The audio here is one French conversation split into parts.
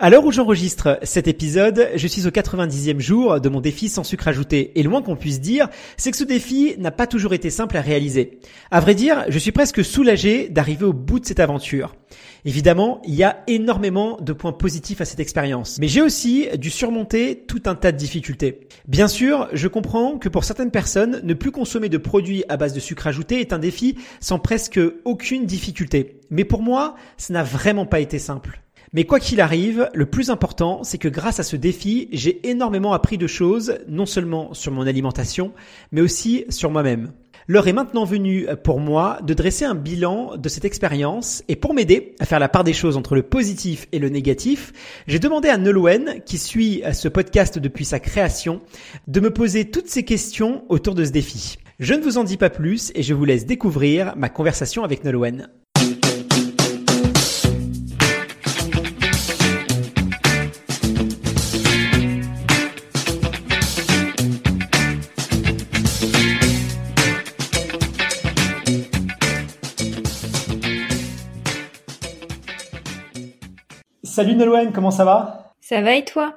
À l'heure où j'enregistre cet épisode, je suis au 90e jour de mon défi sans sucre ajouté. Et loin qu'on puisse dire, c'est que ce défi n'a pas toujours été simple à réaliser. À vrai dire, je suis presque soulagé d'arriver au bout de cette aventure. Évidemment, il y a énormément de points positifs à cette expérience. Mais j'ai aussi dû surmonter tout un tas de difficultés. Bien sûr, je comprends que pour certaines personnes, ne plus consommer de produits à base de sucre ajouté est un défi sans presque aucune difficulté. Mais pour moi, ça n'a vraiment pas été simple. Mais quoi qu'il arrive, le plus important, c'est que grâce à ce défi, j'ai énormément appris de choses, non seulement sur mon alimentation, mais aussi sur moi-même. L'heure est maintenant venue pour moi de dresser un bilan de cette expérience et pour m'aider à faire la part des choses entre le positif et le négatif, j'ai demandé à Nolwenn, qui suit ce podcast depuis sa création, de me poser toutes ces questions autour de ce défi. Je ne vous en dis pas plus et je vous laisse découvrir ma conversation avec Nolwenn. Salut Nolwenn, comment ça va? Ça va et toi?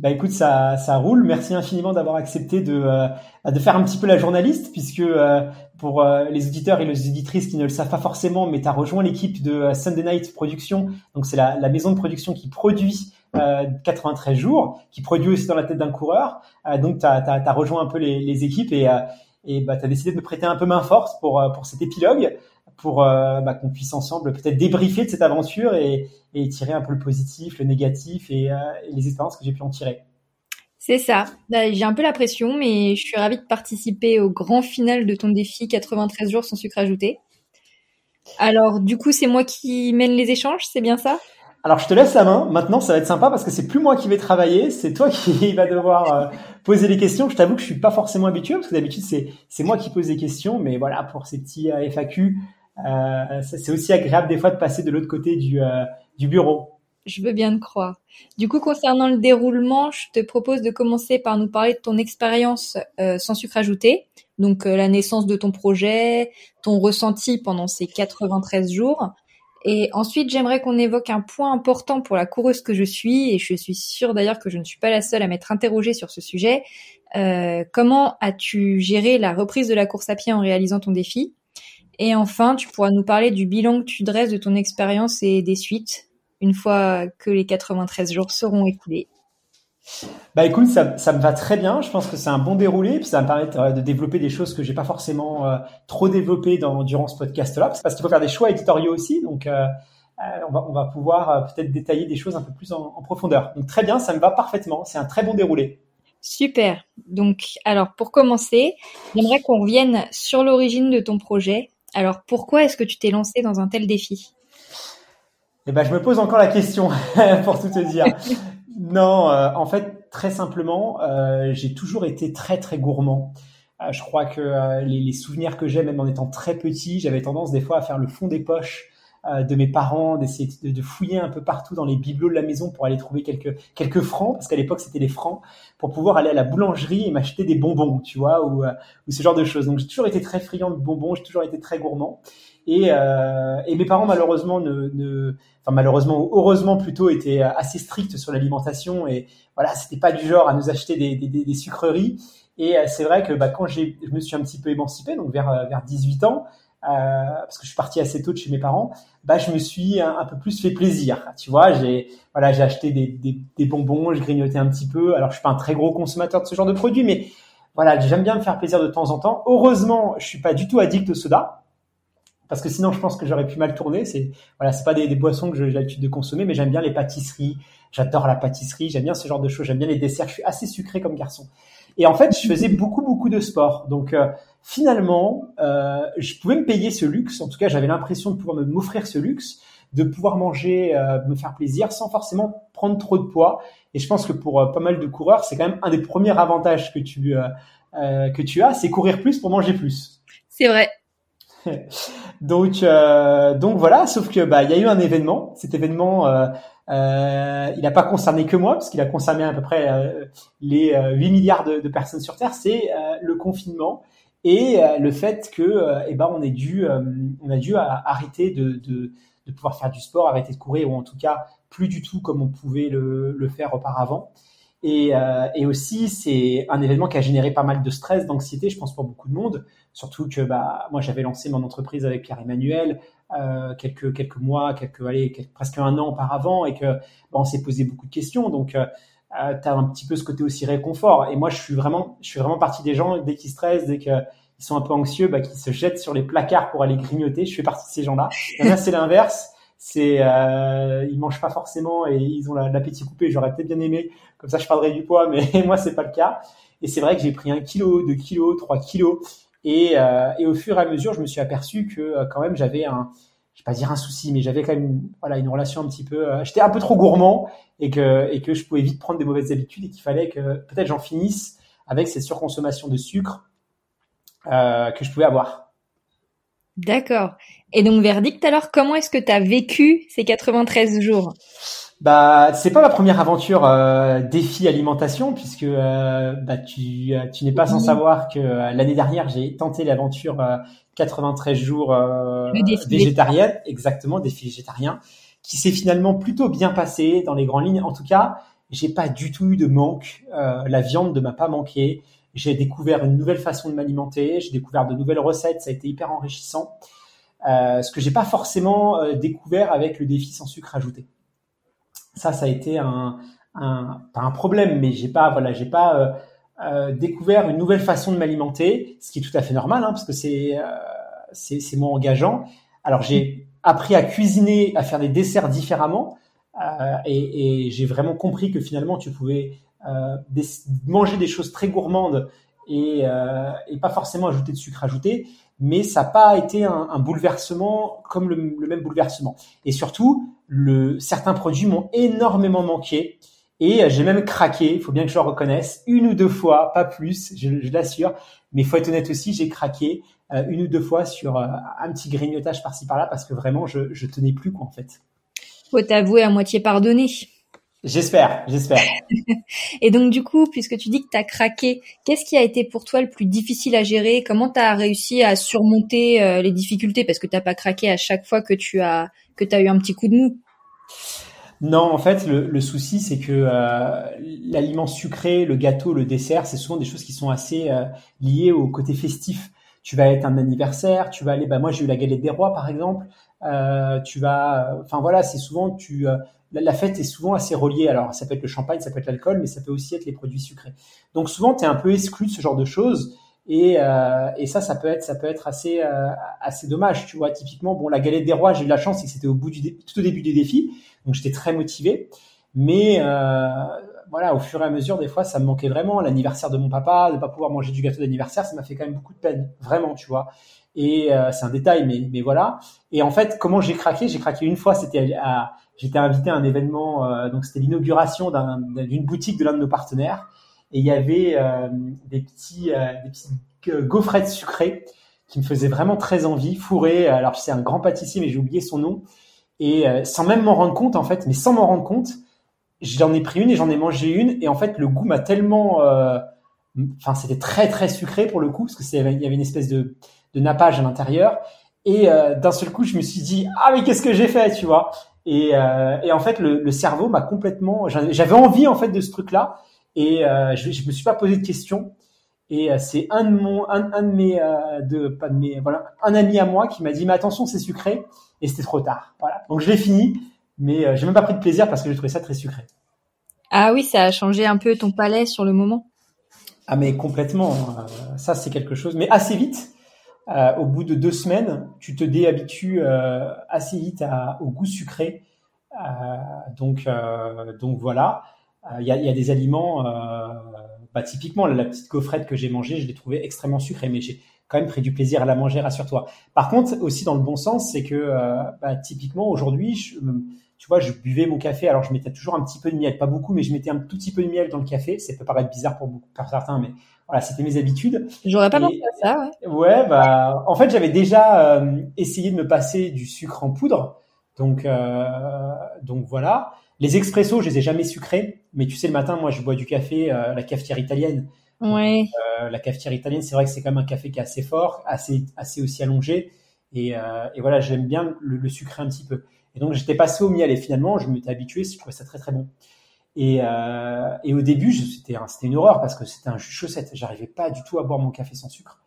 Bah écoute, ça, ça roule. Merci infiniment d'avoir accepté de, euh, de faire un petit peu la journaliste, puisque euh, pour euh, les auditeurs et les auditrices qui ne le savent pas forcément, mais tu as rejoint l'équipe de Sunday Night Production. Donc c'est la, la, maison de production qui produit 93 jours, qui produit aussi dans la tête d'un coureur. donc tu as, as, rejoint un peu les, les équipes et, et bah, tu as décidé de me prêter un peu main force pour, pour cet épilogue pour bah, qu'on puisse ensemble peut-être débriefer de cette aventure et, et, tirer un peu le positif, le négatif et, euh, et les expériences que j'ai pu en tirer. C'est ça. Bah, j'ai un peu la pression, mais je suis ravie de participer au grand final de ton défi 93 jours sans sucre ajouté. Alors, du coup, c'est moi qui mène les échanges, c'est bien ça? Alors je te laisse la main. Maintenant, ça va être sympa parce que c'est plus moi qui vais travailler, c'est toi qui va devoir euh, poser les questions. Je t'avoue que je suis pas forcément habitué parce que d'habitude c'est moi qui pose les questions, mais voilà pour ces petits FAQ, euh, c'est aussi agréable des fois de passer de l'autre côté du, euh, du bureau. Je veux bien te croire. Du coup, concernant le déroulement, je te propose de commencer par nous parler de ton expérience euh, sans sucre ajouté, donc la naissance de ton projet, ton ressenti pendant ces 93 jours. Et ensuite, j'aimerais qu'on évoque un point important pour la coureuse que je suis, et je suis sûre d'ailleurs que je ne suis pas la seule à m'être interrogée sur ce sujet. Euh, comment as-tu géré la reprise de la course à pied en réalisant ton défi? Et enfin, tu pourras nous parler du bilan que tu dresses de ton expérience et des suites, une fois que les 93 jours seront écoulés. Bah écoute, ça, ça me va très bien. Je pense que c'est un bon déroulé, puis ça va me permettre euh, de développer des choses que j'ai pas forcément euh, trop développées dans, durant ce podcast-là, parce qu'il faut faire des choix éditoriaux aussi. Donc, euh, on, va, on va pouvoir peut-être détailler des choses un peu plus en, en profondeur. Donc très bien, ça me va parfaitement. C'est un très bon déroulé. Super. Donc, alors pour commencer, j'aimerais qu'on revienne sur l'origine de ton projet alors pourquoi est-ce que tu t'es lancé dans un tel défi? Eh ben, je me pose encore la question pour tout te dire. non, euh, en fait, très simplement, euh, j'ai toujours été très très gourmand. Euh, je crois que les, les, souvenirs que j'ai, même en étant très petit, j'avais tendance des fois à faire le fond des poches de mes parents, d'essayer de, fouiller un peu partout dans les bibelots de la maison pour aller trouver quelques quelques francs, parce qu'à l'époque c'était les francs, pour pouvoir aller à la boulangerie et m'acheter des bonbons, tu vois, ou, euh, ou ce genre de choses. Donc j'ai toujours été très friand de bonbons, j'ai toujours été très gourmand. Et, euh, et mes parents malheureusement ne, ne, enfin malheureusement heureusement plutôt étaient assez stricts sur l'alimentation et voilà c'était pas du genre à nous acheter des, des, des sucreries et c'est vrai que bah, quand j'ai je me suis un petit peu émancipé donc vers vers 18 ans euh, parce que je suis parti assez tôt de chez mes parents, bah je me suis un, peu plus fait plaisir. Tu vois, j'ai voilà, j'ai acheté des, des, des, bonbons, je grignotais un petit peu. Alors je suis pas un très gros consommateur de ce genre de produits, mais voilà, j'aime bien me faire plaisir de temps en temps. Heureusement, je suis pas du tout addict au soda. Parce que sinon, je pense que j'aurais pu mal tourner. C'est voilà, c'est pas des, des, boissons que j'ai l'habitude de consommer, mais j'aime bien les pâtisseries. J'adore la pâtisserie. J'aime bien ce genre de choses. J'aime bien les desserts. Je suis assez sucré comme garçon. Et en fait, je faisais beaucoup, beaucoup de sport. Donc, finalement, je pouvais me payer ce luxe. En tout cas, j'avais l'impression de pouvoir m'offrir ce luxe, de pouvoir manger, me faire plaisir, sans forcément prendre trop de poids. Et je pense que pour pas mal de coureurs, c'est quand même un des premiers avantages que tu que tu as, c'est courir plus pour manger plus. C'est vrai. donc, euh, donc voilà. Sauf que bah, il y a eu un événement. Cet événement, euh, euh, il n'a pas concerné que moi, parce qu'il a concerné à peu près euh, les 8 milliards de, personnes sur Terre. C'est le confinement et le fait que, eh ben, on est dû, on a dû arrêter de, de, de, pouvoir faire du sport, arrêter de courir, ou en tout cas plus du tout comme on pouvait le, le faire auparavant. Et, euh, et, aussi, c'est un événement qui a généré pas mal de stress, d'anxiété, je pense, pour beaucoup de monde. Surtout que bah, moi, j'avais lancé mon entreprise avec Pierre-Emmanuel euh, quelques, quelques mois, quelques, allez, presque un an auparavant, et que bah, on s'est posé beaucoup de questions. Donc, euh, euh tu as un petit peu ce côté aussi réconfort. Et moi, je suis vraiment, je suis vraiment partie des gens, dès qu'ils stressent, dès qu'ils sont un peu anxieux, bah, qui se jettent sur les placards pour aller grignoter. Je fais partie de ces gens-là. Là, c'est l'inverse c'est euh, ils mangent pas forcément et ils ont l'appétit coupé. J'aurais peut-être bien aimé, comme ça je perdrais du poids, mais moi c'est pas le cas. Et c'est vrai que j'ai pris un kilo, deux kilos, trois kilos, et, euh, et au fur et à mesure, je me suis aperçu que euh, quand même j'avais un, je vais pas dire un souci, mais j'avais quand même voilà une relation un petit peu, euh, j'étais un peu trop gourmand et que et que je pouvais vite prendre des mauvaises habitudes et qu'il fallait que peut-être j'en finisse avec cette surconsommation de sucre euh, que je pouvais avoir. D'accord. Et donc, verdict, alors, comment est-ce que tu as vécu ces 93 jours? Bah, c'est pas ma première aventure euh, défi alimentation puisque euh, bah, tu, euh, tu n'es pas sans savoir que euh, l'année dernière j'ai tenté l'aventure 93 jours végétarienne, exactement défi végétarien, qui s'est finalement plutôt bien passé dans les grandes lignes. En tout cas, j'ai pas du tout eu de manque. la viande ne m'a pas manqué. J'ai découvert une nouvelle façon de m'alimenter, j'ai découvert de nouvelles recettes, ça a été hyper enrichissant. Euh, ce que j'ai pas forcément euh, découvert avec le défi sans sucre ajouté. Ça, ça a été un, un pas un problème, mais j'ai pas, voilà, j'ai pas euh, euh découvert une nouvelle façon de m'alimenter, ce qui est tout à fait normal, hein, parce que c'est euh, c'est moins engageant. Alors j'ai appris à cuisiner, à faire des desserts différemment, et, et j'ai vraiment compris que finalement tu pouvais euh, manger des choses très gourmandes et, euh, et, pas forcément ajouter de sucre ajouté, mais ça n'a pas été un, un bouleversement comme le, le, même bouleversement. Et surtout, le, certains produits m'ont énormément manqué. Et j'ai même craqué, il faut bien que je le reconnaisse, une ou deux fois, pas plus, je, je l'assure. Mais faut être honnête aussi, j'ai craqué euh, une ou deux fois sur euh, un petit grignotage par-ci par-là parce que vraiment, je, je tenais plus quoi en fait. Faut t'avouer à moitié pardonné. J'espère, j'espère. et donc du coup, puisque tu dis que tu as craqué, qu'est-ce qui a été pour toi le plus difficile à gérer? Comment tu as réussi à surmonter euh, les difficultés? Parce que tu pas craqué à chaque fois que tu as, que as eu un petit coup de mou. Non, en fait, le, le souci, c'est que euh, l'aliment sucré, le gâteau, le dessert, c'est souvent des choses qui sont assez euh, liées au côté festif. Tu vas être un anniversaire, tu vas aller, bah moi j'ai eu la galette des rois par exemple, tu vas, enfin voilà, c'est souvent tu la, fête est souvent assez reliée. Alors, ça peut être le champagne, ça peut être l'alcool, mais ça peut aussi être les produits sucrés. Donc, souvent, tu es un peu exclu de ce genre de choses. Et, euh, et ça, ça peut être, ça peut être assez, euh, assez dommage. Tu vois, typiquement, bon, la galette des rois, j'ai eu la chance, c'est que c'était au bout du, tout au début des défis, donc j'étais très motivé. Mais euh, voilà, au fur et à mesure, des fois, ça me manquait vraiment. L'anniversaire de mon papa, de pas pouvoir manger du gâteau d'anniversaire, ça m'a fait quand même beaucoup de peine, vraiment, tu vois. Et euh, c'est un détail, mais, mais voilà. Et en fait, comment j'ai craqué? J'ai craqué une fois, c'était à, j'étais invité à un événement, euh, donc c'était l'inauguration d'une boutique de l'un de nos partenaires, et il y avait euh, des petits, euh, des petits gaufrettes sucrées qui me faisaient vraiment très envie, fourrées. Alors c'est un grand pâtissier, mais j'ai oublié son nom, et sans même m'en rendre compte en fait, mais sans m'en rendre compte, j'en ai pris une et j'en ai mangé une, et en fait le goût m'a tellement, enfin c'était très très sucré pour le coup, parce que il y avait une espèce de de nappage à l'intérieur. Et euh, d'un seul coup, je me suis dit ah mais qu'est-ce que j'ai fait, tu vois? Et, euh, et en fait, le, le cerveau m'a complètement. J'avais envie en fait de ce truc-là, et euh, je, je me suis pas posé de questions. Et euh, c'est un de mon, un, un de mes, euh, de pas de mes, voilà, un ami à moi qui m'a dit mais attention, c'est sucré. Et c'était trop tard. Voilà. Donc je l'ai fini, mais euh, j'ai même pas pris de plaisir parce que j'ai trouvé ça très sucré. Ah oui, ça a changé un peu ton palais sur le moment. Ah mais complètement. ça c'est quelque chose, mais assez vite euh, au bout de deux semaines, tu te déhabitues euh, assez vite à, au goût sucré. Euh, donc, donc voilà. Il y a, y, a, des aliments bah, typiquement, la petite gaufrette que j'ai mangée, je l'ai trouvée extrêmement sucrée, mais j'ai quand même pris du plaisir à la manger, rassure-toi. Par contre, aussi dans le bon sens, c'est que euh, bah, typiquement aujourd'hui, tu vois, je buvais mon café, alors je mettais toujours un petit peu de miel, pas beaucoup, mais je mettais un tout petit peu de miel dans le café. Ça peut paraître bizarre pour, beaucoup, pour certains, mais voilà, c'était mes habitudes. J'aurais pas pensé à ça. Ouais, ouais bah, en fait, j'avais déjà euh, essayé de me passer du sucre en poudre, donc euh, donc voilà. Les expressos, je les ai jamais sucrés, mais tu sais, le matin, moi, je bois du café, euh, la cafetière italienne. Ouais. Euh, la cafetière italienne, c'est vrai que c'est quand même un café qui est assez fort, assez, assez aussi allongé. Et, euh, et voilà, j'aime bien le, le, sucrer un petit peu. Et donc, j'étais passé au miel et finalement, je m'étais habitué, je trouvais ça très très bon. Et, euh, et au début, c'était une horreur parce que c'était un jus chaussette. J'arrivais pas du tout à boire mon café sans sucre.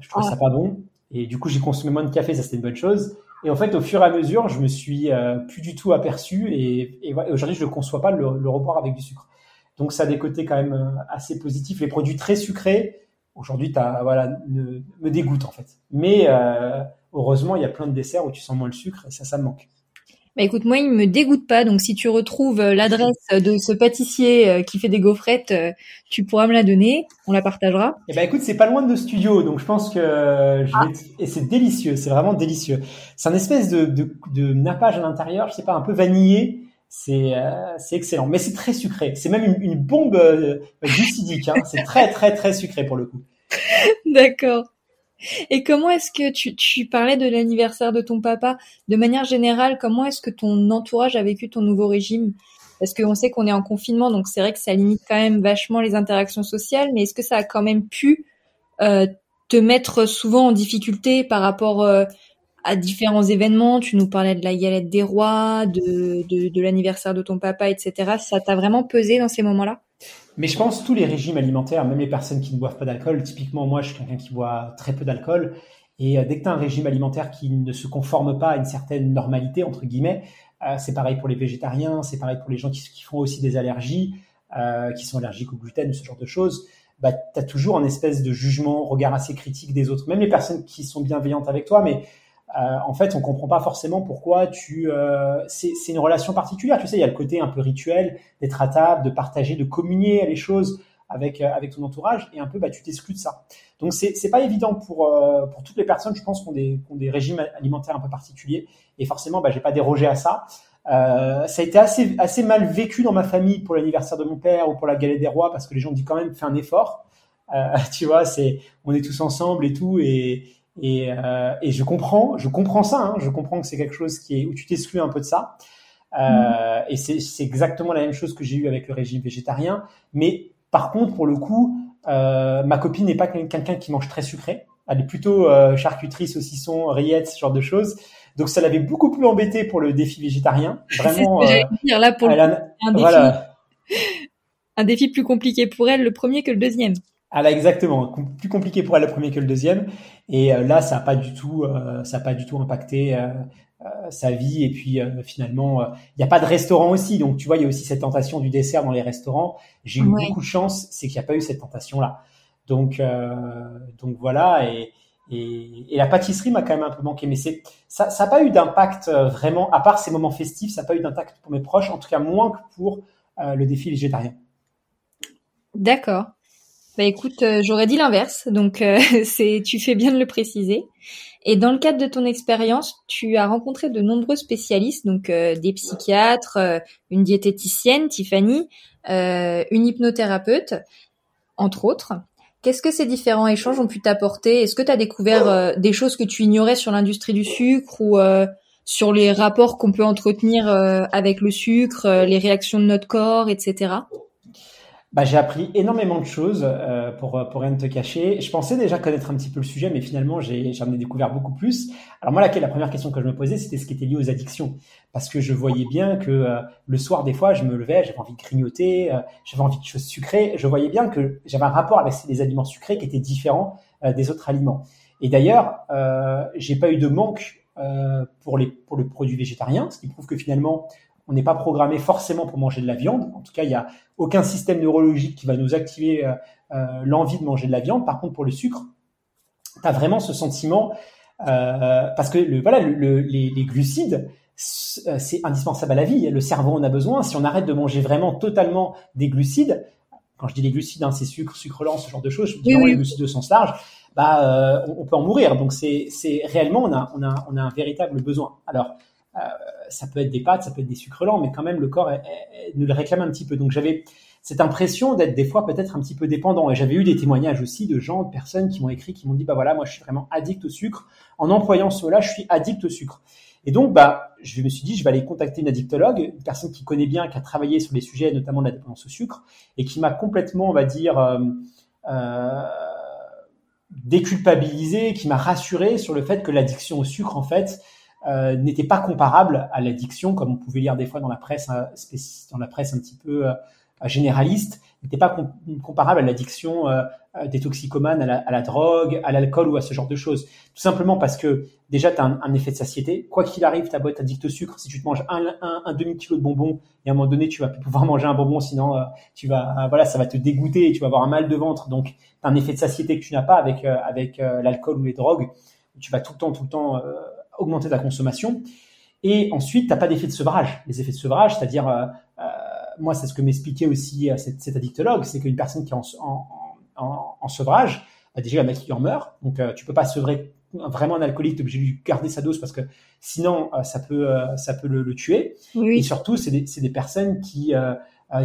Je trouvais ah. ça pas bon. Et du coup, j'ai consommé moins de café, ça c'était une bonne chose. Et en fait, au fur et à mesure, je me suis euh, plus du tout aperçu et, et aujourd'hui, je ne conçois pas le, le reboire avec du sucre. Donc, ça a des côtés quand même euh, assez positifs. Les produits très sucrés, aujourd'hui, voilà, ne, me dégoûtent en fait. Mais euh, heureusement, il y a plein de desserts où tu sens moins le sucre et ça, ça me manque. Bah écoute, moi, il me dégoûte pas. Donc, si tu retrouves euh, l'adresse de ce pâtissier euh, qui fait des gaufrettes, euh, tu pourras me la donner. On la partagera. Eh ben, écoute, c'est pas loin de nos studios, donc je pense que je ah. et c'est délicieux. C'est vraiment délicieux. C'est un espèce de, de, de nappage à l'intérieur. Je sais pas, un peu vanillé. C'est c'est excellent, mais c'est très sucré. C'est même une, une bombe glucidique. Hein. C'est très très très sucré pour le coup. D'accord. Et comment est-ce que tu, parlais de l'anniversaire de ton papa? De manière générale, comment est-ce que ton entourage a vécu ton nouveau régime? Parce qu'on sait qu'on est en confinement, donc c'est vrai que ça limite quand même vachement les interactions sociales, mais est-ce que ça a quand même pu euh, te mettre souvent en difficulté par rapport euh, à différents événements? Tu nous parlais de la galette des rois, de l'anniversaire de ton papa, etc. Ça t'a vraiment pesé dans ces moments-là? Mais je pense tous les régimes alimentaires, même les personnes qui ne boivent pas d'alcool, typiquement moi je suis quelqu'un qui boit très peu d'alcool, et euh, dès que tu as un régime alimentaire qui ne se conforme pas à une certaine normalité, entre guillemets, euh, c'est pareil pour les végétariens, c'est pareil pour les gens qui, font aussi des allergies, euh, qui sont allergiques au gluten, ce genre de choses, bah, tu as toujours un espèce de jugement, regard assez critique des autres, même les personnes qui sont bienveillantes avec toi, mais euh, en fait, on comprend pas forcément pourquoi tu. Euh, c'est une relation particulière. Tu sais, il y a le côté un peu rituel d'être à table, de partager, de communier les choses avec euh, avec ton entourage, et un peu, bah, tu t'exclus de ça. Donc, c'est c'est pas évident pour euh, pour toutes les personnes, je pense, qui ont des qui ont des régimes alimentaires un peu particuliers, et forcément, bah, j'ai pas dérogé à ça. Euh, ça a été assez assez mal vécu dans ma famille pour l'anniversaire de mon père ou pour la galette des rois, parce que les gens disent quand même fais un effort. tu vois, c'est on est tous ensemble et tout, et et, euh, et, je comprends, je comprends ça. Hein, je comprends que c'est quelque chose qui est où tu t'exclus un peu de ça. Euh. Et c'est exactement la même chose que j'ai eu avec le régime végétarien. Mais par contre, pour le coup, euh, ma copine n'est pas quelqu'un qui mange très sucré. Elle est plutôt euh, charcuterie, saucisson, rillettes, ce genre de choses. Donc ça l'avait beaucoup plus embêté pour le défi végétarien. Vraiment. Euh, dire là pour le, un défi, voilà. un défi plus compliqué pour elle, le premier que le deuxième. Ah exactement, plus compliqué pour elle le premier que le deuxième. Et euh, là, ça n'a pas du tout, euh, ça a pas du tout impacté euh, sa vie. Et puis finalement, il n'y a pas de restaurant aussi, donc tu vois, il y a aussi cette tentation du dessert dans les restaurants. J'ai eu beaucoup de chance, c'est qu'il n'y a pas eu cette tentation-là. Donc, donc voilà. Et, et, et, la pâtisserie m'a quand même un peu manqué, mais c'est ça, ça n'a pas eu d'impact vraiment, à part ces moments festifs, ça n'a pas eu d'impact pour mes proches, en tout cas moins que pour le défi végétarien. D'accord. Bah écoute, euh, j'aurais dit l'inverse, donc euh, c'est tu fais bien de le préciser. Et dans le cadre de ton expérience, tu as rencontré de nombreux spécialistes, donc euh, des psychiatres, une diététicienne, Tiffany, une hypnothérapeute, entre autres. Qu'est-ce que ces différents échanges ont pu t'apporter? Est-ce que tu as découvert des choses que tu ignorais sur l'industrie du sucre ou sur les rapports qu'on peut entretenir avec le sucre, les réactions de notre corps, etc. Bah, j'ai appris énormément de choses euh, pour pour rien te cacher. Je pensais déjà connaître un petit peu le sujet, mais finalement j'ai j'en ai découvert beaucoup plus. Alors moi, la, la première question que je me posais, c'était ce qui était lié aux addictions, parce que je voyais bien que euh, le soir des fois, je me levais, j'avais envie de grignoter, euh, j'avais envie de choses sucrées. Je voyais bien que j'avais un rapport avec les aliments sucrés qui était différent des autres aliments. Et d'ailleurs, j'ai pas eu de manque pour les pour le produit végétarien, ce qui prouve que finalement on n'est pas programmé forcément pour manger de la viande. En tout cas, il n'y a aucun système neurologique qui va nous activer euh, euh, l'envie de manger de la viande. Par contre, pour le sucre, tu as vraiment ce sentiment euh, parce que le, voilà, le, les, les, glucides, c'est indispensable à la vie. Le cerveau en a besoin. Si on arrête de manger vraiment totalement des glucides, quand je dis les glucides, hein, c'est sucre, sucre lent, ce genre de choses. Je dis les glucides de sens large. Bah, on, peut en mourir. Donc c'est c'est réellement on a on a on a un véritable besoin. Alors ça peut être des pâtes, ça peut être des sucres lents, mais quand même le corps nous le réclame un petit peu. Donc j'avais cette impression d'être des fois peut-être un petit peu dépendant. Et j'avais eu des témoignages aussi de gens, de personnes qui m'ont écrit, qui m'ont dit, bah voilà, moi je suis vraiment addict au sucre. En employant cela, je suis addict au sucre. Et donc, bah, je me suis dit, je vais aller contacter une addictologue, une personne qui connaît bien, qui a travaillé sur les sujets, notamment de la dépendance au sucre, et qui m'a complètement, on va dire, euh, euh, déculpabilisé, qui m'a rassuré sur le fait que l'addiction au sucre, en fait, euh, n'était pas comparable à l'addiction, comme on pouvait lire des fois dans la presse, hein, dans la presse un petit peu euh, généraliste n'était pas comparable à l'addiction euh, euh, des toxicomanes, à la, à la drogue, à l'alcool ou à ce genre de choses. Tout simplement parce que déjà, tu as un, effet de satiété. Quoi qu'il arrive, ta boîte addict au sucre. Si tu te manges un, un, un demi-kilo de bonbons et à un moment donné, tu vas plus pouvoir manger un bonbon, sinon euh, tu vas, voilà, ça va te dégoûter et tu vas avoir un mal de ventre. Donc, tu as un effet de satiété que tu n'as pas avec, avec l'alcool ou les drogues. Tu vas tout le temps, tout le temps augmenter ta consommation. Et ensuite, t'as pas d'effet de sevrage. Les effets de sevrage, c'est-à-dire moi, c'est ce que m'expliquait aussi euh, cette, addictologue, c'est qu'une personne qui est en, sevrage, bah, déjà, la mec qui en meurt. Donc, euh, tu peux pas sevrer vraiment un alcoolique, tu es obligé de garder sa dose parce que sinon, euh, ça peut, ça peut le, tuer. Et surtout, c'est des, des, personnes qui,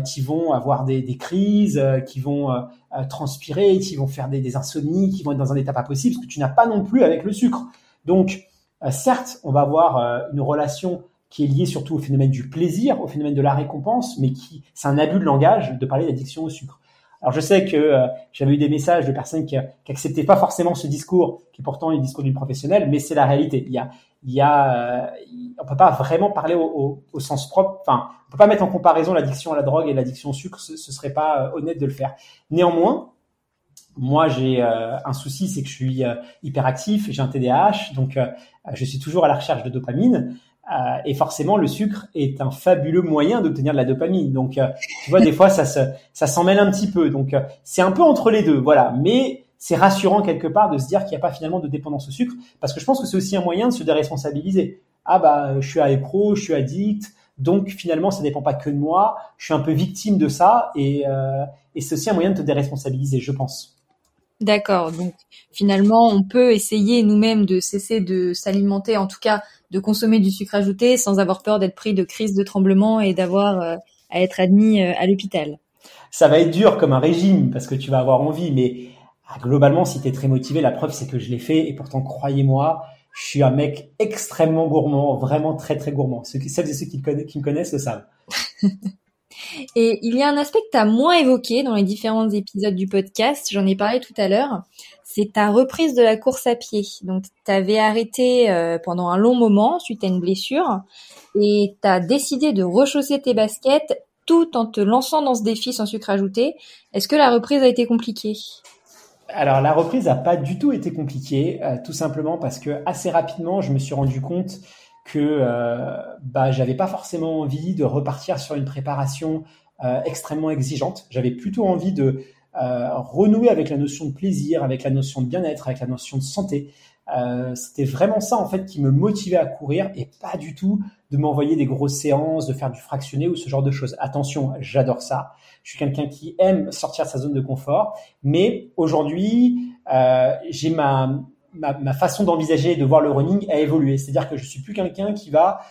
qui vont avoir des, des crises, qui vont transpirer, qui vont faire des, des, insomnies, qui vont être dans un état pas possible, parce que tu n'as pas non plus avec le sucre. Donc, certes, on va avoir une relation qui est lié surtout au phénomène du plaisir, au phénomène de la récompense, mais qui c'est un abus de langage de parler d'addiction au sucre. Alors je sais que euh, j'avais eu des messages de personnes qui, qui acceptaient pas forcément ce discours, qui est pourtant le discours d'une professionnelle, mais c'est la réalité. Il y a, il y a, euh, on peut pas vraiment parler au, au, au, sens propre. Enfin, on peut pas mettre en comparaison l'addiction à la drogue et l'addiction au sucre. Ce, ce serait pas euh, honnête de le faire. Néanmoins, moi j'ai un souci, c'est que je suis hyperactif, j'ai un TDAH, donc je suis toujours à la recherche de dopamine. Euh, et forcément, le sucre est un fabuleux moyen d'obtenir de la dopamine. Donc, euh, tu vois, des fois, ça se, ça s'en mêle un petit peu. Donc, euh, c'est un peu entre les deux, voilà. Mais c'est rassurant quelque part de se dire qu'il n'y a pas finalement de dépendance au sucre, parce que je pense que c'est aussi un moyen de se déresponsabiliser. Ah bah, je suis accro, je suis addict, donc finalement, ça dépend pas que de moi. Je suis un peu victime de ça, et, et c'est aussi un moyen de te déresponsabiliser, je pense. D'accord. Donc finalement, on peut essayer nous-mêmes de cesser de s'alimenter, en tout cas de consommer du sucre ajouté, sans avoir peur d'être pris de crise de tremblement et d'avoir euh, à être admis euh, à l'hôpital. Ça va être dur comme un régime parce que tu vas avoir envie, mais ah, globalement, si tu es très motivé, la preuve c'est que je l'ai fait et pourtant croyez-moi, je suis un mec extrêmement gourmand, vraiment très très gourmand. Ceux, celles et ceux qui, qui me connaissent le savent. Et il y a un aspect que tu as moins évoqué dans les différents épisodes du podcast, j'en ai parlé tout à l'heure, c'est ta reprise de la course à pied. Donc tu avais arrêté euh, pendant un long moment suite à une blessure et tu as décidé de rechausser tes baskets tout en te lançant dans ce défi sans sucre ajouté. Est-ce que la reprise a été compliquée? Alors la reprise n'a pas du tout été compliquée, euh, tout simplement parce que assez rapidement je me suis rendu compte que euh, bah, j'avais pas forcément envie de repartir sur une préparation euh, extrêmement exigeante. J'avais plutôt envie de euh, renouer avec la notion de plaisir, avec la notion de bien-être, avec la notion de santé. C'était vraiment ça en fait qui me motivait à courir et pas du tout de m'envoyer des grosses séances, de faire du fractionné ou ce genre de choses. Attention, j'adore ça. Je suis quelqu'un qui aime sortir de sa zone de confort, mais aujourd'hui, j'ai ma ma, façon d'envisager et de voir le running a évolué. C'est-à-dire que je suis plus quelqu'un qui va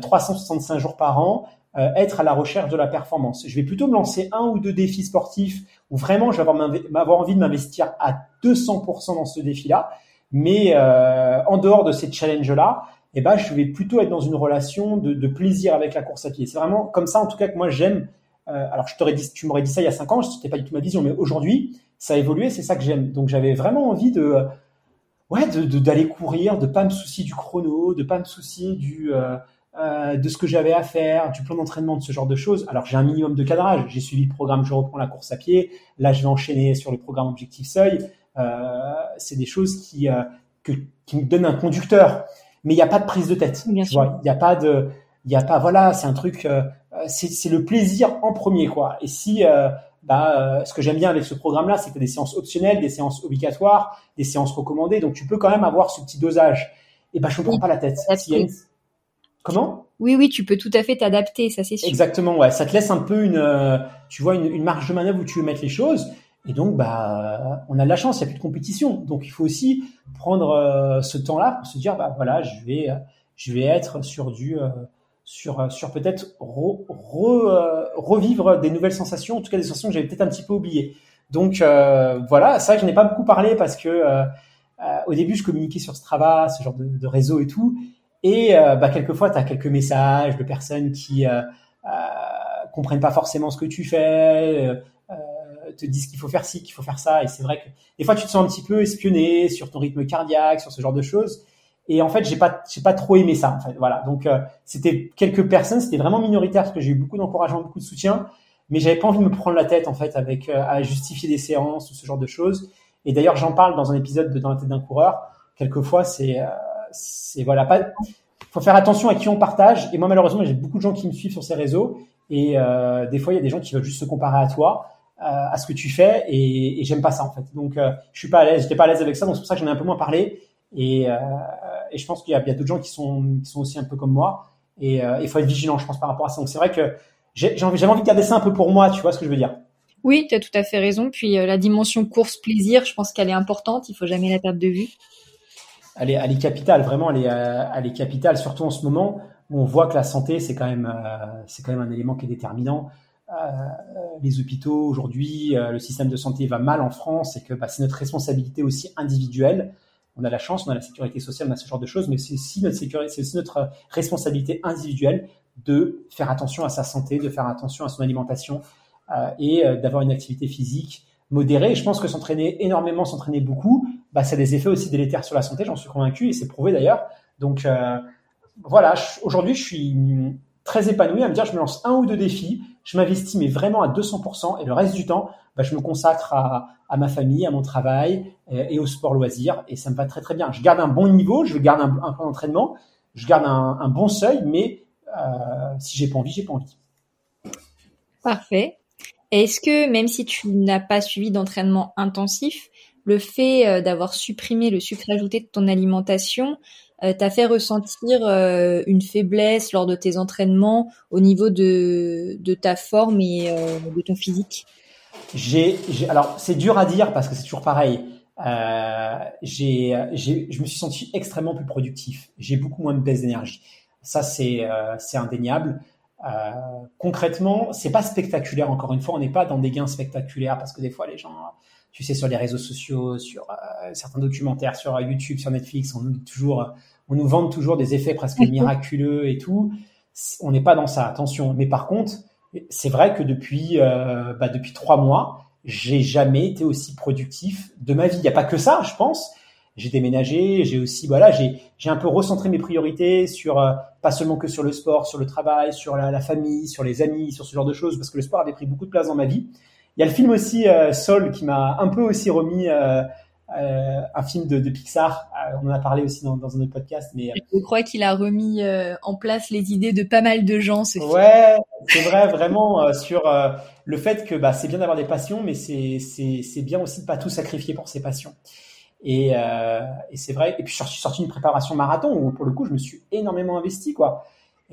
365 euh, jours par an euh, être à la recherche de la performance. Je vais plutôt me lancer un ou deux défis sportifs où vraiment je vais avoir, envie de m'investir à 200% dans ce défi-là. Mais euh, en dehors de ces challenges-là, eh ben, je vais plutôt être dans une relation de, de plaisir avec la course à pied. C'est vraiment comme ça, en tout cas, que moi j'aime. Euh, alors, je t'aurais dit, tu m'aurais dit ça il y a cinq ans, c'était pas du tout ma vision, mais aujourd'hui, ça a évolué, c'est ça que j'aime. Donc, j'avais vraiment envie de, ouais, d'aller courir, de pas me soucier du chrono, de pas me soucier du euh, euh, de ce que j'avais à faire, du plan d'entraînement, de ce genre de choses. Alors j'ai un minimum de cadrage. J'ai suivi le programme, je reprends la course à pied. Là, je vais enchaîner sur le programme Objectif Seuil. Euh, c'est des choses qui euh, que, qui me donnent un conducteur, mais il n'y a pas de prise de tête. Bien tu vois, il n'y a pas de, il y a pas, voilà, c'est un truc, euh, c'est le plaisir en premier, quoi. Et si bah, euh, ce que j'aime bien avec ce programme-là, c'est que des séances optionnelles, des séances obligatoires, des séances recommandées. Donc, tu peux quand même avoir ce petit dosage. Et bah, je ne prends pas la tête. Comment? Oui, oui, tu peux tout à fait t'adapter, ça c'est sûr. Exactement, ouais. Ça te laisse un peu une, euh, tu vois, une, une, marge de manœuvre où tu veux mettre les choses. Et donc, bah, on a de la chance, il n'y a plus de compétition. Donc, il faut aussi prendre euh, ce temps-là pour se dire, bah voilà, je vais, je vais être sur du, euh, sur, sur peut-être re, re, revivre des nouvelles sensations, en tout cas des sensations que j'avais peut-être un petit peu oubliées. Donc, voilà, ça, je n'ai pas beaucoup parlé parce que au début, je communiquais sur Strava, ce genre de, réseau et tout. Et euh, bah, quelquefois, tu as quelques messages de personnes qui euh, euh, comprennent pas forcément ce que tu fais, euh, te disent qu'il faut faire ci, qu'il faut faire ça. Et c'est vrai que des fois, tu te sens un petit peu espionné sur ton rythme cardiaque, sur ce genre de choses. Et en fait, j'ai pas, j'ai pas trop aimé ça. En fait, voilà. Donc, c'était quelques personnes, c'était vraiment minoritaire parce que j'ai eu beaucoup d'encouragement, beaucoup de soutien, mais j'avais pas envie de me prendre la tête en fait avec à justifier des séances ou ce genre de choses. Et d'ailleurs, j'en parle dans un épisode de Dans la tête d'un coureur. Quelquefois, c'est c'est voilà pas faut faire attention à qui on partage et moi malheureusement j'ai beaucoup de gens qui me suivent sur ces réseaux et euh, des fois il y a des gens qui veulent juste se comparer à toi euh, à ce que tu fais et, et j'aime pas ça en fait donc euh, je suis pas à l'aise j'étais pas à l'aise avec ça donc c'est pour ça que j'en ai un peu moins parlé et, euh, et je pense qu'il y a, a d'autres gens qui sont qui sont aussi un peu comme moi et euh, il faut être vigilant je pense par rapport à ça donc c'est vrai que j'ai envie, envie de garder ça un peu pour moi tu vois ce que je veux dire oui, tu as tout à fait raison. Puis la dimension course-plaisir, je pense qu'elle est importante. Il faut jamais la perdre de vue elle est, elle est capitale, vraiment, elle est, euh, elle est capitale, surtout en ce moment où on voit que la santé, c'est quand même, euh, c'est quand même un élément qui est déterminant. Euh, les hôpitaux aujourd'hui, le système de santé va mal en France et que bah, c'est notre responsabilité aussi individuelle. On a la chance, on a la sécurité sociale, on a ce genre de choses, mais c'est aussi notre sécurité, c'est aussi notre responsabilité individuelle de faire attention à sa santé, de faire attention à son alimentation et d'avoir une activité physique modérée. Je pense que s'entraîner énormément, s'entraîner beaucoup, bah, ça a des effets aussi délétères sur la santé, j'en suis convaincu, et c'est prouvé d'ailleurs. Donc euh, voilà, aujourd'hui, je suis très épanoui à me dire, je me lance un ou deux défis, je m'investis mais vraiment à 200%, et le reste du temps, bah, je me consacre à, ma famille, à mon travail et, au sport loisir, et ça me va très très bien. Je garde un bon niveau, je garde un, un plan d'entraînement, je garde un, bon seuil, mais euh, si j'ai pas envie, j'ai pas envie. Parfait. Est-ce que même si tu n'as pas suivi d'entraînement intensif, le fait euh, d'avoir supprimé le sucre ajouté de ton alimentation euh, t'a fait ressentir euh, une faiblesse lors de tes entraînements au niveau de, ta forme et de ton physique? J'ai, alors c'est dur à dire parce que c'est toujours pareil. Euh, j'ai, je me suis senti extrêmement plus productif. J'ai beaucoup moins de baisse d'énergie. Ça c'est, c'est indéniable. Euh, concrètement, c'est pas spectaculaire. Encore une fois, on n'est pas dans des gains spectaculaires parce que des fois les gens tu sais, sur les réseaux sociaux, sur euh, certains documentaires, sur YouTube, sur Netflix, on nous toujours, on nous vend toujours des effets presque miraculeux et tout. On n'est pas dans ça, attention. Mais par contre, c'est vrai que depuis, euh, bah, depuis trois mois, j'ai jamais été aussi productif de ma vie. Il n'y a pas que ça, je pense. J'ai déménagé, j'ai aussi, voilà, j'ai, j'ai un peu recentré mes priorités sur, euh, pas seulement que sur le sport, sur le travail, sur la, la, famille, sur les amis, sur ce genre de choses, parce que le sport avait pris beaucoup de place dans ma vie. Il y a le film aussi euh, Soul qui m'a un peu aussi remis euh, euh, un film de, de Pixar. on en a parlé aussi dans, dans un autre podcast, mais je crois qu'il a remis en place les idées de pas mal de gens. Ce ouais, c'est vrai, vraiment sur le fait que bah, c'est bien d'avoir des passions, mais c'est c'est bien aussi de pas tout sacrifier pour ses passions. Et, euh, et c'est vrai. Et puis je suis sorti d'une préparation marathon où pour le coup je me suis énormément investi quoi.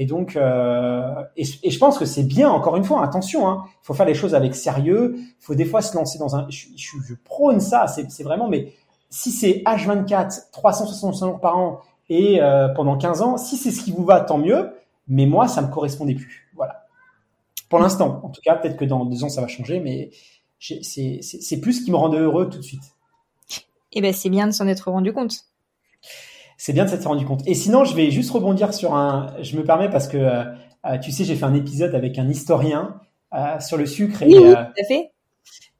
Et donc, euh, et, je pense que c'est bien, encore une fois, attention, hein, il faut faire les choses avec sérieux, il faut des fois se lancer dans un... Je prône ça, c'est vraiment, mais si c'est H24, 365 jours par an et euh, pendant 15 ans, si c'est ce qui vous va, tant mieux, mais moi, ça me correspondait plus. Voilà. Pour l'instant, en tout cas, peut-être que dans deux ans, ça va changer, mais c'est plus ce qui me rendait heureux tout de suite. Eh ben, c'est bien de s'en être rendu compte c'est bien de s'être rendu compte. Et sinon, je vais juste rebondir sur un. Je me permets parce que euh, euh, tu sais, j'ai fait un épisode avec un historien euh, sur le sucre. Et, oui, tout à fait.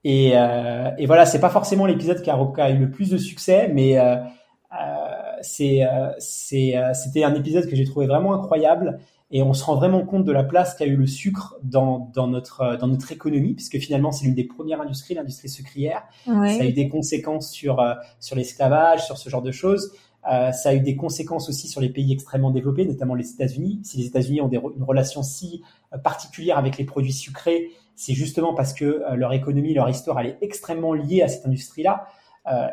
Et, et voilà, c'est pas forcément l'épisode qui, a, eu le plus de succès, mais c'est c'est c'était un épisode que j'ai trouvé vraiment incroyable. Et on se rend vraiment compte de la place qu'a eu le sucre dans, dans, notre, dans notre économie, puisque finalement c'est l'une des premières industries, l'industrie sucrière. Ouais. Ça a eu des conséquences sur, sur l'esclavage, sur ce genre de choses. Euh, ça a eu des conséquences aussi sur les pays extrêmement développés, notamment les États-Unis. Si les États-Unis ont des, une relation si euh, particulière avec les produits sucrés, c'est justement parce que euh, leur économie, leur histoire, elle est extrêmement liée à cette industrie-là.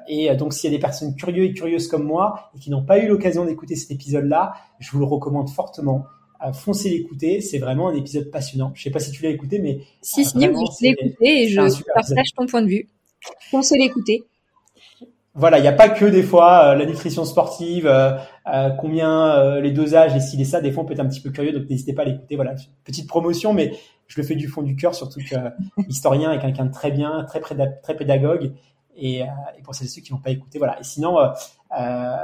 et donc, s'il y a des personnes curieux et curieuses comme moi et qui n'ont pas eu l'occasion d'écouter cet épisode-là, je vous le recommande fortement. foncez l'écouter, c'est vraiment un épisode passionnant. Je sais pas si tu l'as écouté, mais si, si, je l'ai écouté et je partage ton point de vue. Foncez l'écouter voilà, il n'y a pas que des fois la nutrition sportive, euh, combien les dosages et s'il est ça, des fois on peut être un petit peu curieux, donc n'hésitez pas à l'écouter. Voilà, petite promotion, mais je le fais du fond du cœur, surtout que l'historien est quelqu'un de très bien, très, très pédagogue. Et, euh, et pour celles et ceux qui n'ont pas écouté, voilà. Et sinon, euh, euh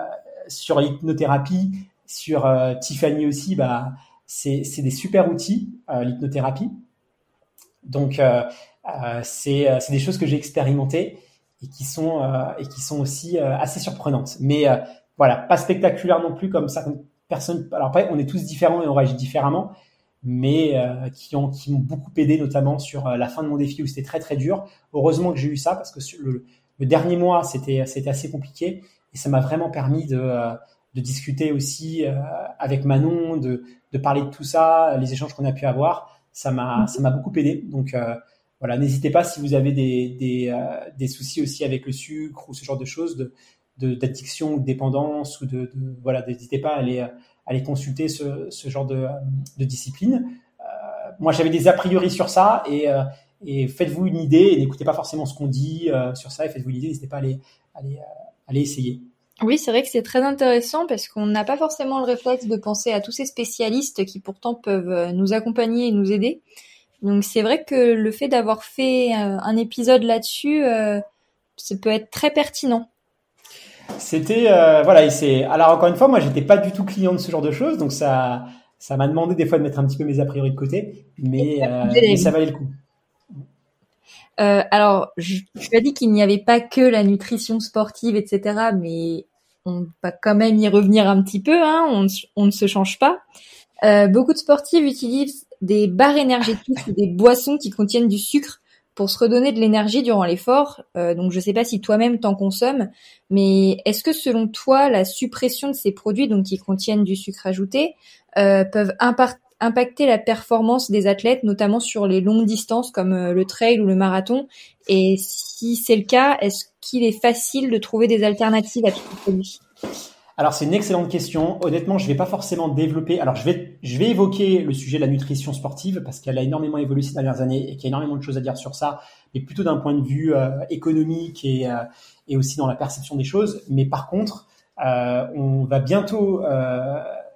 sur l'hypnothérapie, sur euh, Tiffany aussi, bah, c'est des super outils, l'hypnothérapie. Donc, c'est des choses que j'ai expérimentées et qui sont et qui sont aussi assez surprenantes. Mais voilà, pas spectaculaire non plus comme certaines personnes. Alors après, on est tous différents et on réagit différemment mais euh, qui ont qui m'ont beaucoup aidé notamment sur euh, la fin de mon défi où c'était très très dur. Heureusement que j'ai eu ça parce que le, le dernier mois c'était c'était assez compliqué et ça m'a vraiment permis de euh, de discuter aussi avec Manon, de de parler de tout ça, les échanges qu'on a pu avoir, ça m'a ça m'a beaucoup aidé. Donc voilà, n'hésitez pas si vous avez des des, des soucis aussi avec le sucre ou ce genre de choses de d'addiction ou de dépendance ou de, de voilà, n'hésitez pas à aller aller consulter ce, ce genre de, de discipline. Euh, moi, j'avais des a priori sur ça et, euh, et faites-vous une idée et n'écoutez pas forcément ce qu'on dit euh, sur ça et faites-vous une idée. N'hésitez pas à aller, aller, aller essayer. Oui, c'est vrai que c'est très intéressant parce qu'on n'a pas forcément le réflexe de penser à tous ces spécialistes qui pourtant peuvent nous accompagner et nous aider. Donc c'est vrai que le fait d'avoir fait un épisode là-dessus, ça peut être très pertinent. C'était euh, voilà, et c'est alors encore une fois, moi j'étais pas du tout client de ce genre de choses, donc ça ça m'a demandé des fois de mettre un petit peu mes a priori de côté, mais, euh, ça valait le coup. Euh, alors, je, tu as dit qu'il n'y avait pas que la nutrition sportive, etc., mais on va quand même y revenir un petit peu. Hein, on, on ne se change pas. Euh, beaucoup de sportifs utilisent des barres énergétiques ou des boissons qui contiennent du sucre pour se redonner de l'énergie durant l'effort. Euh, donc je ne sais pas si toi-même t'en consommes, mais est-ce que selon toi la suppression de ces produits, donc qui contiennent du sucre ajouté, euh, peuvent impacter la performance des athlètes, notamment sur les longues distances comme le trail ou le marathon? Et si c'est le cas, est-ce qu'il est facile de trouver des alternatives à ces produits alors c'est une excellente question. Honnêtement, je vais pas forcément développer. Alors je vais je vais évoquer le sujet de la nutrition sportive parce qu'elle a énormément évolué ces dernières années et qu'il y a énormément de choses à dire sur ça, mais plutôt d'un point de vue euh, économique et euh, et aussi dans la perception des choses. Mais par contre, euh, on va bientôt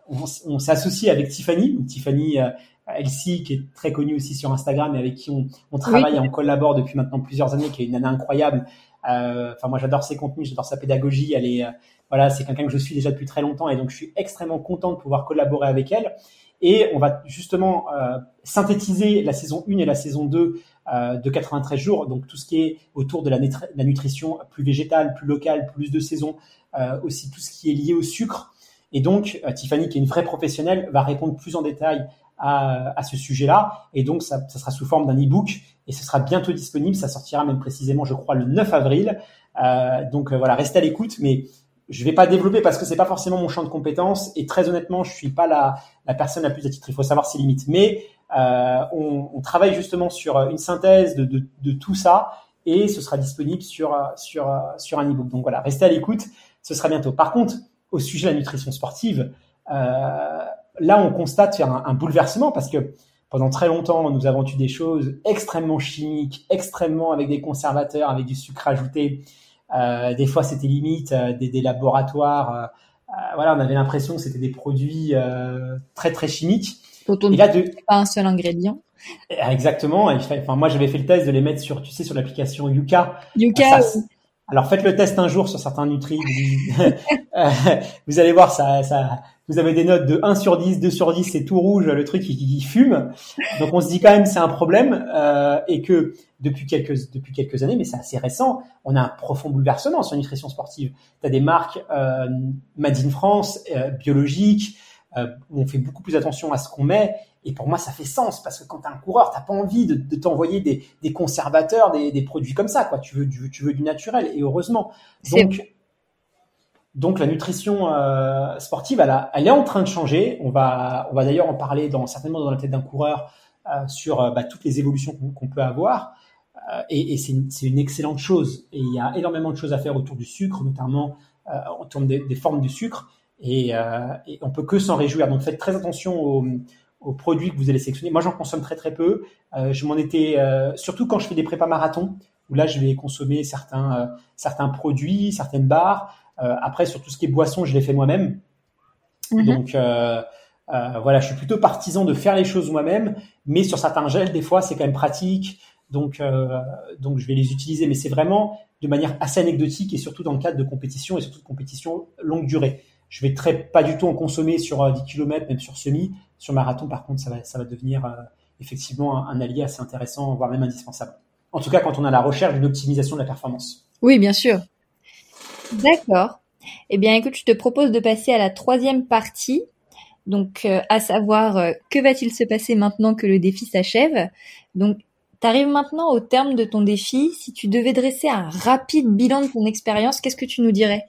on, s'associe avec Tiffany, Tiffany Elsie qui est très connue aussi sur Instagram et avec qui on, on travaille et on collabore depuis maintenant plusieurs années, qui est une nana incroyable. Enfin moi j'adore ses contenus, j'adore sa pédagogie. Elle est voilà, c'est quelqu'un que je suis déjà depuis très longtemps et donc je suis extrêmement content de pouvoir collaborer avec elle. Et on va justement euh, synthétiser la saison 1 et la saison 2 euh, de 93 jours, donc tout ce qui est autour de la, nutrition plus végétale, plus locale, plus de saison, euh, aussi tout ce qui est lié au sucre. Et donc euh, Tiffany, qui est une vraie professionnelle, va répondre plus en détail à, à ce sujet-là. Et donc ça, ça, sera sous forme d'un e-book et ce sera bientôt disponible. Ça sortira même précisément, je crois, le 9 avril. Euh, donc voilà, restez à l'écoute, mais je vais pas développer parce que c'est pas forcément mon champ de compétences et très honnêtement, je suis pas la, la personne la plus attitrée. Il faut savoir ses limites. Mais euh, on, on, travaille justement sur une synthèse de, de, de, tout ça et ce sera disponible sur sur sur un ebook. Donc voilà, restez à l'écoute. Ce sera bientôt. Par contre, au sujet de la nutrition sportive, euh, là on constate faire un, un, bouleversement parce que pendant très longtemps, nous avons eu des choses extrêmement chimiques, extrêmement avec des conservateurs, avec du sucre ajouté. Euh, des fois, c'était limite euh, des, des, laboratoires. Euh, voilà, on avait l'impression que c'était des produits très très chimiques. Dont on là, de... pas un seul ingrédient. Exactement. Enfin, moi, j'avais fait le test de les mettre sur, tu sais, sur l'application Yuka. Yuka. alors, faites le test un jour sur certains nutri. vous allez voir, ça, ça, vous avez des notes de 1 sur 10, 2 sur 10, c'est tout rouge, le truc qui, fume. Donc on se dit quand même c'est un problème euh, et que depuis quelques depuis quelques années, mais c'est assez récent, on a un profond bouleversement sur la nutrition sportive. Tu as des marques euh, Made in France, euh, biologiques, euh, où on fait beaucoup plus attention à ce qu'on met. Et pour moi, ça fait sens parce que quand tu un coureur, t'as pas envie de, de t'envoyer des, des, conservateurs, des, des, produits comme ça. Quoi. Tu veux, tu veux, tu veux du naturel et heureusement. Donc donc la nutrition euh, sportive, elle, elle, est en train de changer. On va, on va d'ailleurs en parler dans, certainement dans la tête d'un coureur euh, sur euh, bah, toutes les évolutions qu'on peut avoir. et, et c'est une, une, excellente chose. Et il y a énormément de choses à faire autour du sucre, notamment en termes des, des, formes du sucre. Et, et on peut que s'en réjouir. Donc faites très attention aux, aux, produits que vous allez sélectionner. Moi, j'en consomme très très peu. je m'en étais, surtout quand je fais des prépas marathons, où là, je vais consommer certains certains produits, certaines barres. Après, sur tout ce qui est boisson, je les fais moi-même. Mm-hmm. Donc euh, euh, voilà, je suis plutôt partisan de faire les choses moi-même, mais sur certains gels, des fois, c'est quand même pratique. Donc, euh, donc je vais les utiliser, mais c'est vraiment de manière assez anecdotique et surtout dans le cadre de compétition et surtout de compétition longue durée. Je vais très pas du tout en consommer sur 10 km, même sur semi. Sur marathon, par contre, ça va, ça va devenir effectivement un, un, allié assez intéressant, voire même indispensable. En tout cas, quand on a la recherche d'une optimisation de la performance. Oui, bien sûr. D'accord. Eh bien, écoute, je te propose de passer à la troisième partie donc, euh, à savoir, euh, que va-t-il se passer maintenant que le défi s'achève? Donc, tu arrives maintenant au terme de ton défi. Si tu devais dresser un rapide bilan de ton expérience, qu'est-ce que tu nous dirais?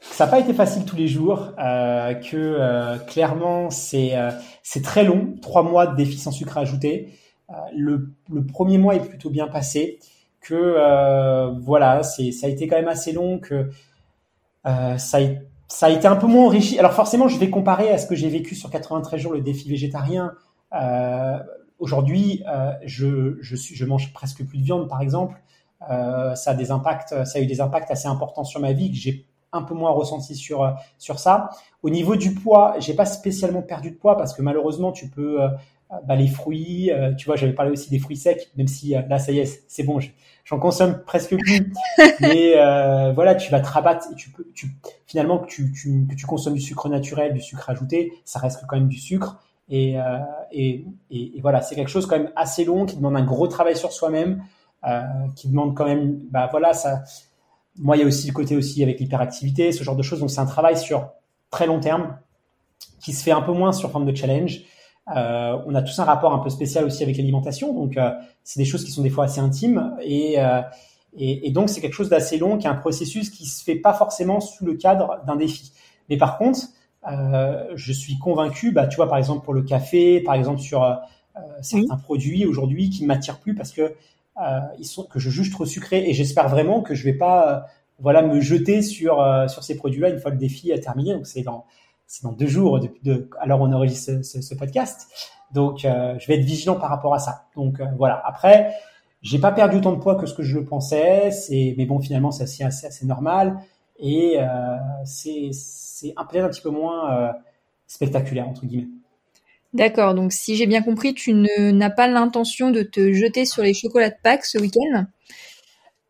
Ça n'a pas été facile tous les jours, euh, que clairement c'est très long, trois mois de défi sans sucre ajouté. le premier mois est plutôt bien passé, que voilà, c'est ça a été quand même assez long, que ça a été ça a été un peu moins enrichi. Alors forcément, je vais comparer à ce que j'ai vécu sur 93 jours le défi végétarien. Euh, Aujourd'hui, euh, je, mange presque plus de viande, par exemple. Euh, ça a eu des impacts assez importants sur ma vie que j'ai un peu moins ressenti sur sur ça. Au niveau du poids, j'ai pas spécialement perdu de poids parce que malheureusement, tu peux euh, bah, les fruits. Euh, tu vois, j'avais parlé aussi des fruits secs, même si euh, là, ça y est, c'est bon, j'en consomme presque plus. Mais euh, voilà, tu vas te rabattre. Et tu peux, tu, finalement, que tu, tu, que tu consommes du sucre naturel, du sucre ajouté, ça reste quand même du sucre. Et, et, et, voilà, c'est quelque chose quand même assez long qui demande un gros travail sur soi-même, qui demande quand même, bah voilà, ça. Moi, il y a aussi le côté aussi avec l'hyperactivité, ce genre de choses. Donc, c'est un travail sur très long terme qui se fait un peu moins sur forme de challenge. Euh, on a tous un rapport un peu spécial aussi avec l'alimentation, donc euh, c'est des choses qui sont des fois assez intimes et, euh, et, et donc c'est quelque chose d'assez long, qui est un processus qui se fait pas forcément sous le cadre d'un défi. Mais par contre, euh, je suis convaincu, bah, tu vois par exemple pour le café, par exemple sur certains produits aujourd'hui qui ne m'attirent plus parce que ils sont que je juge trop sucrés et j'espère vraiment que je vais pas voilà me jeter sur sur ces produits-là une fois le défi a terminé. Donc c'est dans c'est dans deux jours depuis alors on enregistre ce, ce, podcast. Donc, euh, je vais être vigilant par rapport à ça. Donc, euh, voilà. Après, j'ai pas perdu autant de poids que ce que je le pensais. C'est, mais bon, finalement, c'est assez, assez, assez, normal. Et euh, c'est, c'est peut-être un petit peu moins spectaculaire, entre guillemets. D'accord. Donc, si j'ai bien compris, tu n'as pas l'intention de te jeter sur les chocolats de Pâques ce week-end?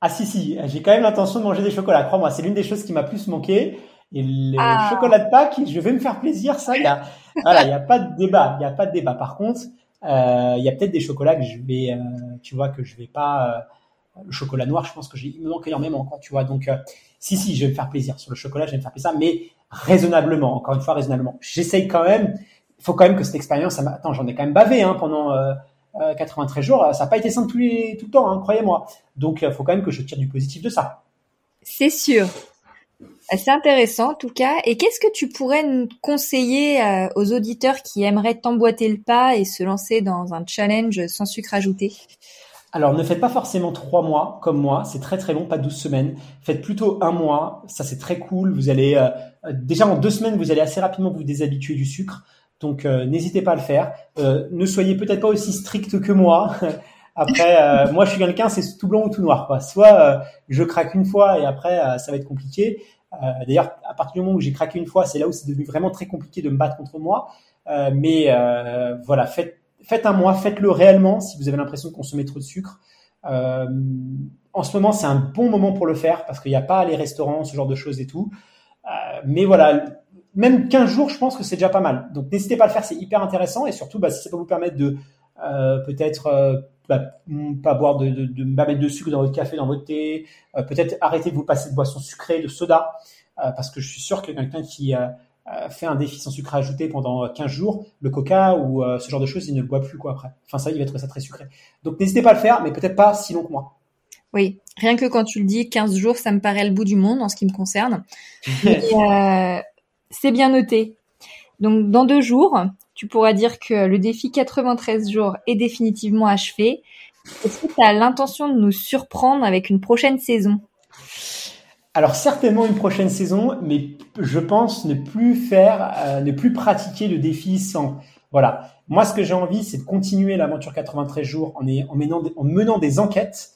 Ah si, si. J'ai quand même l'intention de manger des chocolats. Crois-moi, c'est l'une des choses qui m'a plus manqué. Et le ah. chocolat de Pâques, je vais me faire plaisir, ça, il y a, voilà, il y a pas de débat, il y a pas de débat. Par contre, euh, il y a peut-être des chocolats que je vais, euh, tu vois, que je vais pas, euh, le chocolat noir, je pense que j'ai, il me manque énormément, tu vois. Donc, si, si, je vais me faire plaisir. Sur le chocolat, je vais me faire plaisir, mais raisonnablement, encore une fois, raisonnablement. J'essaye quand même, il faut quand même que cette expérience, ça attends, j'en ai quand même bavé, hein, pendant, 93 jours, ça n'a pas été simple les, tout le temps, hein, croyez-moi. Donc, il faut quand même que je tire du positif de ça. C'est sûr. C'est intéressant en tout cas. Et qu'est-ce que tu pourrais nous conseiller euh, aux auditeurs qui aimeraient t'emboîter le pas et se lancer dans un challenge sans sucre ajouté? Alors, ne faites pas forcément trois mois comme moi, c'est très très long, pas 12 semaines. Faites plutôt un mois, ça c'est très cool. Vous allez euh, déjà en deux semaines, vous allez assez rapidement vous déshabituer du sucre. Donc, euh, n'hésitez pas à le faire. ne soyez peut-être pas aussi strict que moi. Après, moi je suis quelqu'un, c'est tout blanc ou tout noir. Quoi. Soit je craque une fois et après ça va être compliqué. Euh, d'ailleurs, à partir du moment où j'ai craqué une fois, c'est là où c'est devenu vraiment très compliqué de me battre contre moi. Euh, mais euh, voilà, faites, faites un mois, faites-le réellement si vous avez l'impression de consommer trop de sucre. en ce moment, c'est un bon moment pour le faire parce qu'il n'y a pas les restaurants, ce genre de choses et tout. mais voilà, même 15 jours, je pense que c'est déjà pas mal. Donc n'hésitez pas à le faire, c'est hyper intéressant et surtout, bah, si ça peut vous permettre de euh, peut-être euh, bah, pas boire de, de, de, pas mettre de sucre dans votre café, dans votre thé, euh, peut-être arrêter de vous passer de boissons sucrées, de soda, parce que je suis sûr que quelqu'un qui fait un défi sans sucre ajouté pendant 15 jours, le coca ou ce genre de choses, il ne le boit plus quoi après. Enfin ça, il va être ça très sucré. Donc n'hésitez pas à le faire, mais peut-être pas si long que moi. Oui, rien que quand tu le dis, 15 jours, ça me paraît le bout du monde en ce qui me concerne. euh, c'est bien noté. Donc dans deux jours, tu pourras dire que le défi 93 jours est définitivement achevé Est-ce que tu as l'intention de nous surprendre avec une prochaine saison? Alors certainement une prochaine saison, mais je pense ne plus faire, euh, ne plus pratiquer le défi sans. Voilà. Moi, ce que j'ai envie, c'est de continuer l'aventure 93 jours en, en, menant, en menant des enquêtes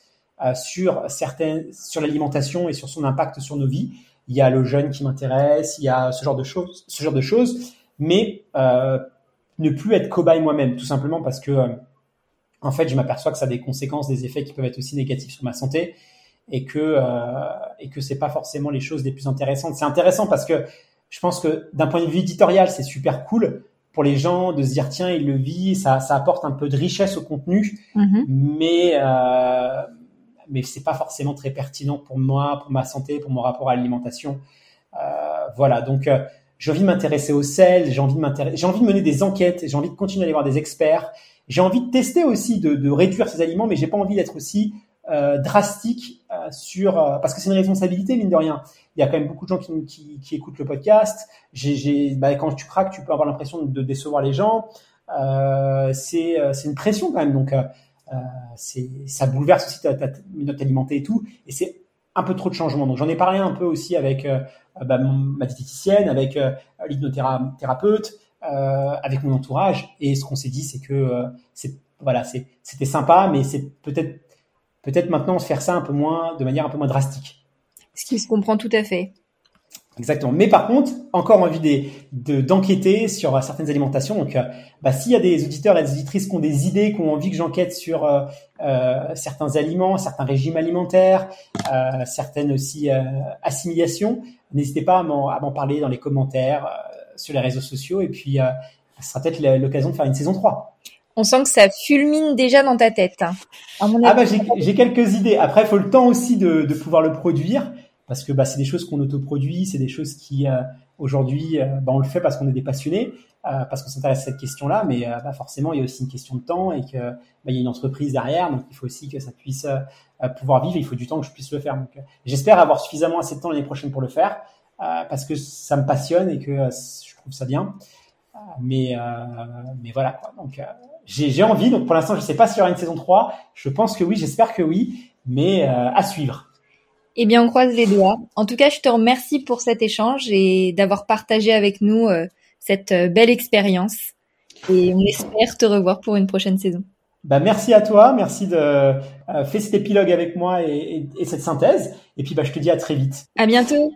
euh, sur certaines, sur l'alimentation et sur son impact sur nos vies. Il y a le jeûne qui m'intéresse, il y a ce genre de choses, ce genre de choses, mais euh, ne plus être cobaye moi-même, tout simplement parce que en fait, je m'aperçois que ça a des conséquences, des effets qui peuvent être aussi négatifs sur ma santé et que euh, et que c'est pas forcément les choses les plus intéressantes. C'est intéressant parce que je pense que d'un point de vue éditorial, c'est super cool pour les gens de se dire tiens, il le vit, ça, ça apporte un peu de richesse au contenu, mm-hmm. mais euh, mais c'est pas forcément très pertinent pour moi, pour ma santé, pour mon rapport à l'alimentation. Euh, voilà, donc euh, j'ai envie de m'intéresser au sel, j'ai envie de m'intéresser, j'ai envie de mener des enquêtes, j'ai envie de continuer à aller voir des experts, j'ai envie de tester aussi de, de réduire ces aliments, mais j'ai pas envie d'être aussi euh, drastique euh, sur euh, parce que c'est une responsabilité mine de rien. Il y a quand même beaucoup de gens qui, qui, qui écoutent le podcast. J'ai, bah, quand tu craques, tu peux avoir l'impression de décevoir les gens. c'est c'est une pression quand même. Donc c'est ça bouleverse aussi ta, ta, note alimentée et tout. Et c'est un peu trop de changements. Donc j'en ai parlé un peu aussi avec bah, ma diététicienne, avec l'hypnothérapeute, avec mon entourage. Et ce qu'on s'est dit, c'est que c'est voilà, c'était sympa, mais c'est peut-être peut-être maintenant faire ça un peu moins, de manière un peu moins drastique. Ce qui se comprend tout à fait. Exactement. Mais par contre, encore envie d'enquêter sur certaines alimentations. Donc, euh, bah, s'il y a des auditeurs et des auditrices qui ont des idées, qui ont envie que j'enquête sur euh, euh, certains aliments, certains régimes alimentaires, certaines aussi assimilations, n'hésitez pas à m'en parler dans les commentaires, sur les réseaux sociaux. Et puis, ce sera peut-être l'occasion de faire une saison 3. On sent que ça fulmine déjà dans ta tête. Hein. ah bah j'ai quelques idées. Après, il faut le temps aussi de, de pouvoir le produire parce que bah, c'est des choses qu'on autoproduit, c'est des choses qui euh, aujourd'hui euh, bah, on le fait parce qu'on est des passionnés, euh, parce qu'on s'intéresse à cette question-là, mais bah, forcément il y a aussi une question de temps et que bah, il y a une entreprise derrière, donc il faut aussi que ça puisse pouvoir vivre. Il faut du temps que je puisse le faire. Donc j'espère avoir suffisamment assez de temps l'année prochaine pour le faire parce que ça me passionne et que je trouve ça bien. Mais mais voilà quoi. Donc j'ai envie. Donc pour l'instant, je ne sais pas s'il y aura une saison 3. Je pense que oui, j'espère que oui, mais euh, à suivre. Eh bien, on croise les doigts. En tout cas, je te remercie pour cet échange et d'avoir partagé avec nous euh, cette euh, belle expérience. Et on espère te revoir pour une prochaine saison. Bah, merci à toi, merci de faire cet épilogue avec moi et, et, cette synthèse. Et puis bah, je te dis à très vite. À bientôt.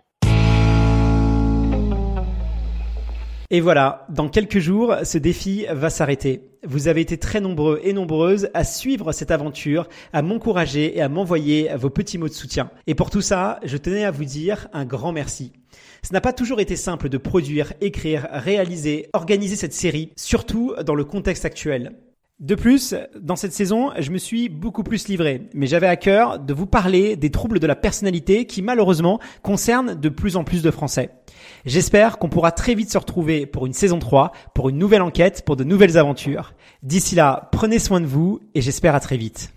Et voilà, dans quelques jours, ce défi va s'arrêter. Vous avez été très nombreux et nombreuses à suivre cette aventure, à m'encourager et à m'envoyer vos petits mots de soutien. Et pour tout ça, je tenais à vous dire un grand merci. Ce n'a pas toujours été simple de produire, écrire, réaliser, organiser cette série, surtout dans le contexte actuel. De plus, dans cette saison, je me suis beaucoup plus livré, mais j'avais à cœur de vous parler des troubles de la personnalité qui malheureusement concernent de plus en plus de Français. J'espère qu'on pourra très vite se retrouver pour une saison 3, pour une nouvelle enquête, pour de nouvelles aventures. D'ici là, prenez soin de vous et j'espère à très vite.